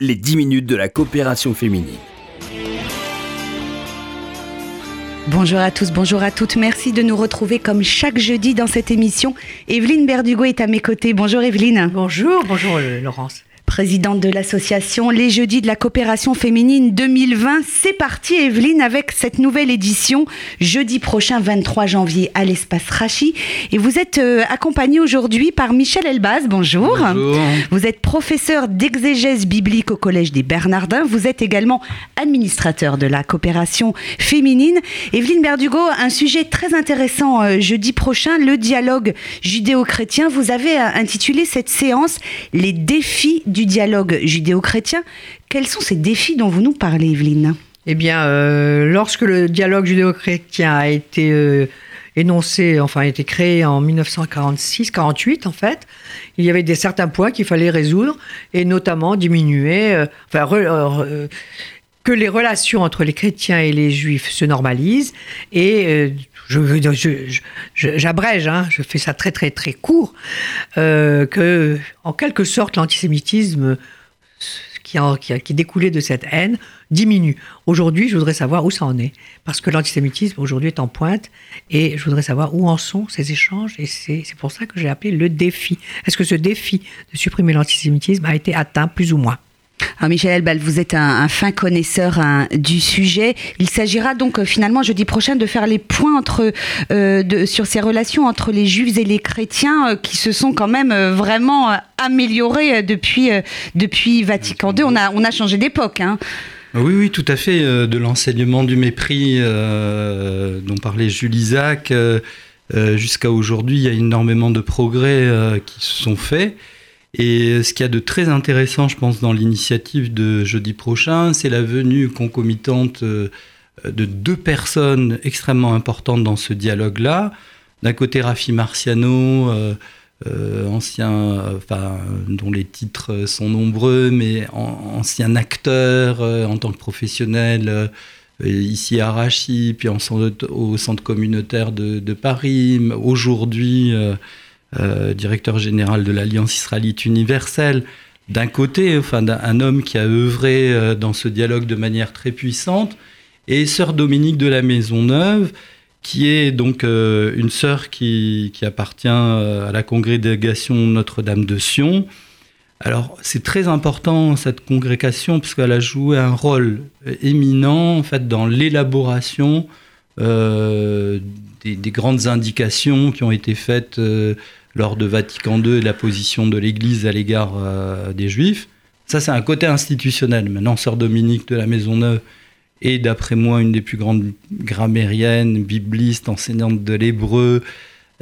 les 10 minutes de la coopération féminine. Bonjour à tous, bonjour à toutes. Merci de nous retrouver comme chaque jeudi dans cette émission. Evelyne Berdugo est à mes côtés. Bonjour Evelyne. Bonjour, bonjour euh, Laurence présidente de l'association Les Jeudis de la coopération féminine 2020. C'est parti Evelyne avec cette nouvelle édition jeudi prochain 23 janvier à l'espace Rachi. Et vous êtes euh, accompagnée aujourd'hui par Michel Elbaz. Bonjour. Bonjour. Vous êtes professeur d'exégèse biblique au Collège des Bernardins. Vous êtes également administrateur de la coopération féminine. Evelyne Berdugo, un sujet très intéressant euh, jeudi prochain, le dialogue judéo-chrétien. Vous avez euh, intitulé cette séance Les défis du dialogue judéo-chrétien. Quels sont ces défis dont vous nous parlez, Evelyne Eh bien, euh, lorsque le dialogue judéo-chrétien a été euh, énoncé, enfin a été créé en 1946-48 en fait, il y avait des certains points qu'il fallait résoudre et notamment diminuer, euh, enfin que les relations entre les chrétiens et les juifs se normalisent et j'abrège, hein, je fais ça très très très court, euh, que en quelque sorte l'antisémitisme qui, qui, qui découlait de cette haine diminue. Aujourd'hui, je voudrais savoir où ça en est, parce que l'antisémitisme aujourd'hui est en pointe, et je voudrais savoir où en sont ces échanges, et c'est pour ça que j'ai appelé le défi. Est-ce que ce défi de supprimer l'antisémitisme a été atteint plus ou moins? Alors Michel Elbal, vous êtes un, fin connaisseur hein, du sujet. Il s'agira donc euh, finalement jeudi prochain de faire les points euh, sur ces relations entre les juifs et les chrétiens euh, qui se sont quand même vraiment améliorées depuis, depuis Vatican II. On a, on a changé d'époque. Hein. Oui, oui, tout à fait. De l'enseignement du mépris dont parlait Jules Isaac jusqu'à aujourd'hui, il y a énormément de progrès qui se sont faits. Et ce qu'il y a de très intéressant, je pense, dans l'initiative de jeudi prochain, c'est la venue concomitante euh, de deux personnes extrêmement importantes dans ce dialogue-là. D'un côté, Rafi Marciano, euh, euh, ancien, enfin, dont les titres sont nombreux, mais ancien acteur en tant que professionnel ici à Rachi, puis au centre communautaire de Paris, aujourd'hui euh, directeur général de l'Alliance israélite universelle, d'un côté, enfin, un homme qui a œuvré euh, dans ce dialogue de manière très puissante, et sœur Dominique de la Maisonneuve, qui est donc euh, une sœur qui, appartient à la congrégation Notre-Dame de Sion. Alors c'est très important cette congrégation puisqu'elle a joué un rôle éminent en fait dans l'élaboration des, grandes indications qui ont été faites lors de Vatican II et la position de l'Église à l'égard euh, des Juifs. Ça, c'est un côté institutionnel. Maintenant, Sœur Dominique de la Maisonneuve est, d'après moi, une des plus grandes grammairiennes, biblistes, enseignantes de l'hébreu,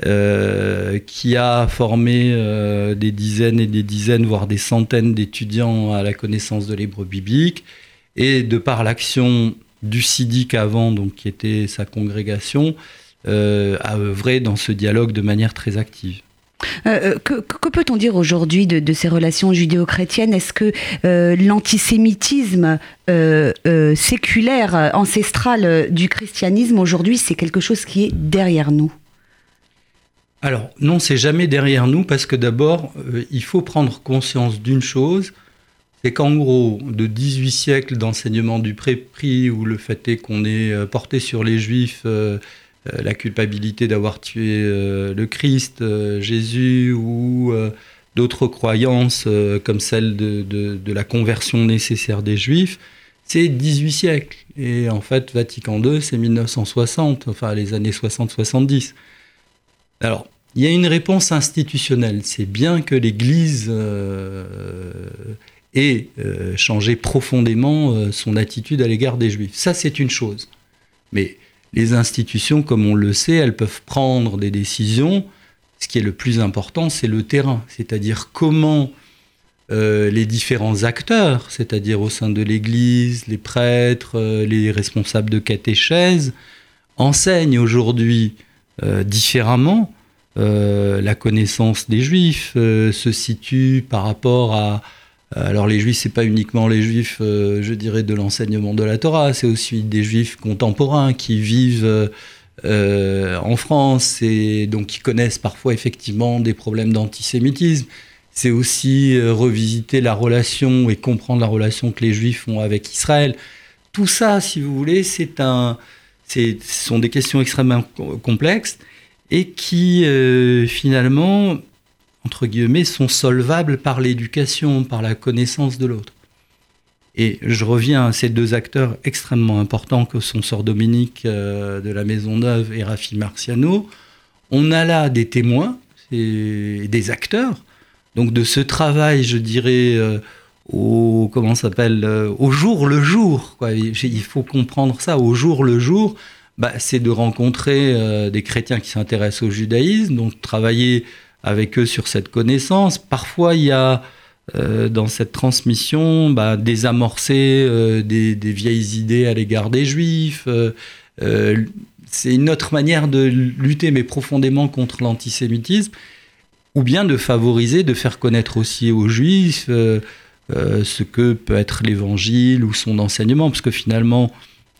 euh, qui a formé euh, des dizaines et des dizaines, voire des centaines d'étudiants à la connaissance de l'hébreu biblique. Et de par l'action du Sidic avant, donc, qui était sa congrégation, a œuvré dans ce dialogue de manière très active. Euh, euh, que, peut-on dire aujourd'hui de, ces relations judéo-chrétiennes? Est-ce que euh, l'antisémitisme séculaire, ancestral du christianisme aujourd'hui, c'est quelque chose qui est derrière nous? Alors non, c'est jamais derrière nous parce que d'abord, il faut prendre conscience d'une chose, c'est qu'en gros, de 18 siècles d'enseignement du pré-prix, où le fait est qu'on est porté sur les juifs la culpabilité d'avoir tué euh, le Christ, euh, Jésus ou d'autres croyances comme celle de, la conversion nécessaire des Juifs, c'est 18 siècles. Et en fait, Vatican II, c'est 1960, enfin les années 60-70. Alors, il y a une réponse institutionnelle. C'est bien que l'Église ait changé profondément son attitude à l'égard des Juifs. Ça, c'est une chose. Mais les institutions, comme on le sait, elles peuvent prendre des décisions. Ce qui est le plus important, c'est le terrain, c'est-à-dire comment euh, les différents acteurs, c'est-à-dire au sein de l'Église, les prêtres, euh, les responsables de catéchèse, enseignent aujourd'hui euh, différemment la connaissance des Juifs, se situent par rapport à, euh, alors les juifs, c'est pas uniquement les juifs, euh, je dirais, de l'enseignement de la Torah, c'est aussi des juifs contemporains qui vivent euh, en France et donc qui connaissent parfois effectivement des problèmes d'antisémitisme. c'est aussi euh, revisiter la relation et comprendre la relation que les Juifs ont avec Israël. Tout ça, si vous voulez, c'est un, ce sont des questions extrêmement complexes et qui euh, finalement, entre guillemets, sont solvables par l'éducation, par la connaissance de l'autre. Et je reviens à ces deux acteurs extrêmement importants que sont Sœur Dominique euh, de la Maison Neuve et Raffi Marciano. On a là des témoins, des acteurs, donc de ce travail, je dirais, euh, au comment s'appelle, euh, au jour le jour. Quoi. Il faut comprendre ça, au jour le jour. Bah, c'est de rencontrer des chrétiens qui s'intéressent au judaïsme, donc travailler avec eux sur cette connaissance. Parfois, il y a euh, dans cette transmission, bah, désamorcer euh, des, vieilles idées à l'égard des juifs. Euh, c'est une autre manière de lutter, mais profondément contre l'antisémitisme, ou bien de favoriser, de faire connaître aussi aux juifs ce que peut être l'évangile ou son enseignement, parce que finalement,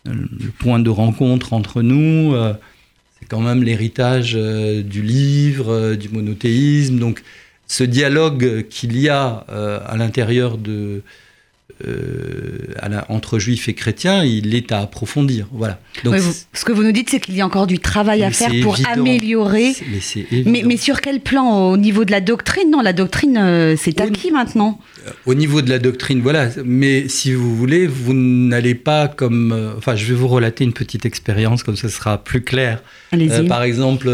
le point de rencontre entre nous, quand même l'héritage du livre, du monothéisme. Donc, ce dialogue qu'il y a euh, à l'intérieur de, euh, entre juifs et chrétiens, il est à approfondir. Voilà. Donc, ce que vous nous dites, c'est qu'il y a encore du travail à faire pour améliorer. Mais, mais, sur quel plan Au niveau de la doctrine? Non, la doctrine, euh, c'est acquis maintenant. Au niveau de la doctrine, voilà. Mais si vous voulez, vous n'allez pas comme. enfin, je vais vous relater une petite expérience, comme ça sera plus clair. par exemple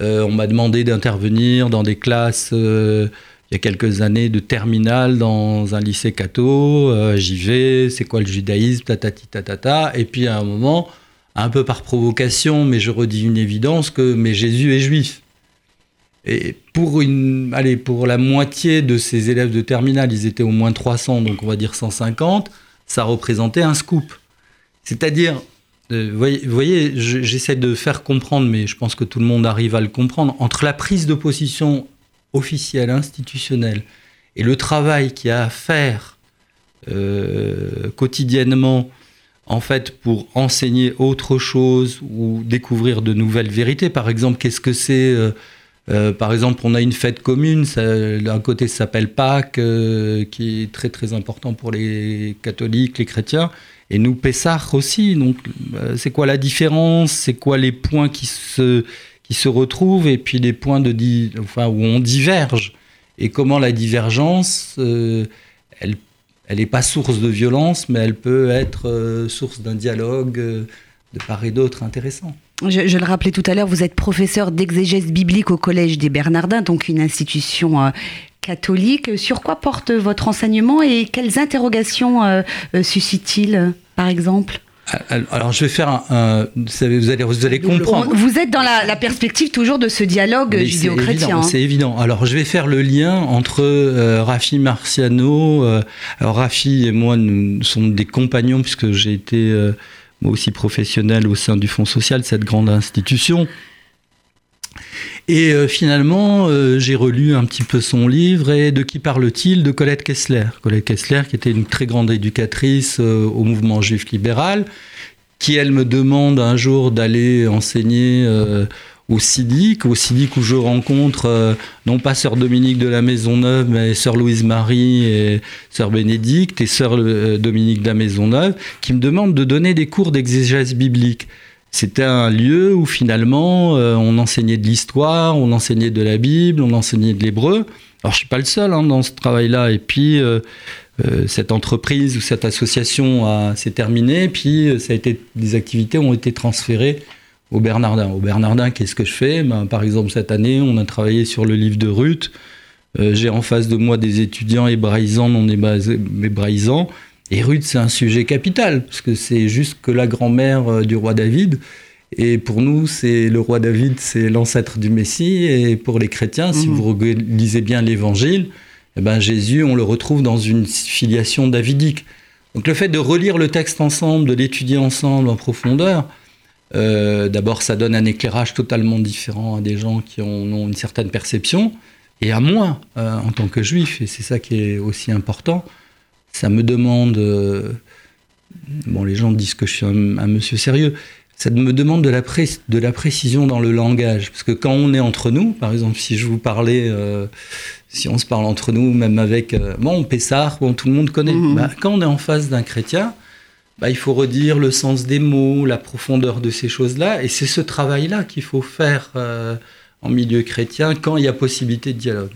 euh, on m'a demandé d'intervenir dans des classes euh, il y a quelques années de terminale dans un lycée catho. Euh, j'y vais, c'est quoi le judaïsme, tatati tatata. Et puis à un moment, un peu par provocation, mais je redis une évidence que mais Jésus est juif. Et pour, une, allez, pour la moitié de ces élèves de terminale, ils étaient au moins 300, donc on va dire 150, ça représentait un scoop. C'est-à-dire, euh, vous voyez, j'essaie de faire comprendre, mais je pense que tout le monde arrive à le comprendre, entre la prise de position officielle, institutionnelle, et le travail qu'il y a à faire euh, quotidiennement, en fait, pour enseigner autre chose ou découvrir de nouvelles vérités. Par exemple, qu'est-ce que c'est euh, par exemple, on a une fête commune, d'un côté s'appelle Pâques, qui est très très important pour les catholiques, les chrétiens, et nous, Pessah aussi. Donc, euh, c'est quoi la différence? C'est quoi les points qui se, qui se retrouvent et puis les points de enfin, où on diverge Et comment la divergence, euh, elle elle n'est pas source de violence, mais elle peut être euh, source d'un dialogue de part et d'autre intéressant. Je, le rappelais tout à l'heure, vous êtes professeur d'exégèse biblique au Collège des Bernardins, donc une institution catholique. Sur quoi porte votre enseignement et quelles interrogations euh, euh, suscite-t-il, par exemple? Alors, je vais faire un. vous, allez, vous allez comprendre. Vous êtes dans la, perspective toujours de ce dialogue judéo-chrétien. Hein. C'est évident. Alors, je vais faire le lien entre euh, Rafi Marciano. alors, Rafi et moi, nous sommes des compagnons, puisque j'ai été moi aussi professionnel au sein du Fonds social, cette grande institution. Et euh, finalement, euh, j'ai relu un petit peu son livre et de qui parle-t-il De Colette Kessler. Colette Kessler, qui était une très grande éducatrice euh, au mouvement juif libéral, qui, elle, me demande un jour d'aller enseigner au Sidic, au Sidic où je rencontre non pas sœur Dominique de la Maisonneuve, mais sœur Louise Marie et sœur Bénédicte et sœur Dominique de la Maisonneuve, qui me demandent de donner des cours d'exégèse biblique. C'était un lieu où finalement euh, on enseignait de l'histoire, on enseignait de la Bible, on enseignait de l'hébreu. Alors je suis pas le seul hein, dans ce travail-là. Et puis euh, euh, cette entreprise ou cette association s'est terminée. Puis ça a été, des activités ont été transférées au Bernardin. Au Bernardin, qu'est-ce que je fais? Ben, Par exemple, cette année, on a travaillé sur le livre de Ruth. J'ai en face de moi des étudiants hébraïsants, non hébraïsants. Et Ruth, c'est un sujet capital, parce que c'est juste que la grand-mère euh, du roi David. Et pour nous, c'est le roi David, c'est l'ancêtre du Messie. Et pour les chrétiens, si mhm. vous lisez bien l'Évangile, eh ben Jésus, on le retrouve dans une filiation davidique. Donc le fait de relire le texte ensemble, de l'étudier ensemble en profondeur, euh, d'abord ça donne un éclairage totalement différent à des gens qui en ont une certaine perception, et à moi euh, en tant que juif, et c'est ça qui est aussi important, ça me demande. Euh, bon, les gens disent que je suis un, monsieur sérieux. ça me demande de la, de la précision dans le langage. Parce que quand on est entre nous, par exemple, si je vous parlais, euh, si on se parle entre nous, même avec, euh, bon, Pessard, bon, tout le monde connaît. Mhm. Bah, quand on est en face d'un chrétien, bah, il faut redire le sens des mots, la profondeur de ces choses-là. Et c'est ce travail-là qu'il faut faire. En milieu chrétien quand il y a possibilité de dialogue.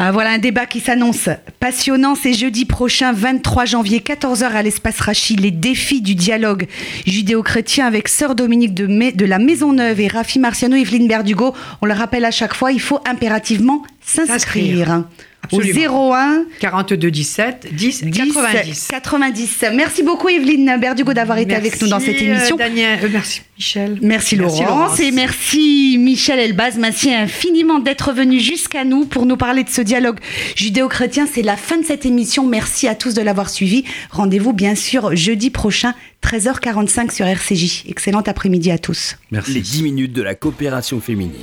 Ah, voilà un débat qui s'annonce passionnant. C'est jeudi prochain, 23 janvier, 14h à l'espace Rachid, les défis du dialogue judéo-chrétien avec Sœur Dominique de, de la Maisonneuve et Rafi Marciano, Evelyne Berdugo. On le rappelle à chaque fois, il faut impérativement s'inscrire au 01 42 17 10, 90. 90. Merci beaucoup Evelyne Berdugo d'avoir été avec nous dans cette euh, émission. Daniel, euh, merci Michel. Merci, Laurence et merci Michel Elbaz. Merci infiniment d'être venu jusqu'à nous pour nous parler de ce dialogue judéo-chrétien. C'est la fin de cette émission. Merci à tous de l'avoir suivi. Rendez-vous bien sûr jeudi prochain 13h45 sur RCJ. Excellent après-midi à tous. Merci. Les 10 minutes de la coopération féminine.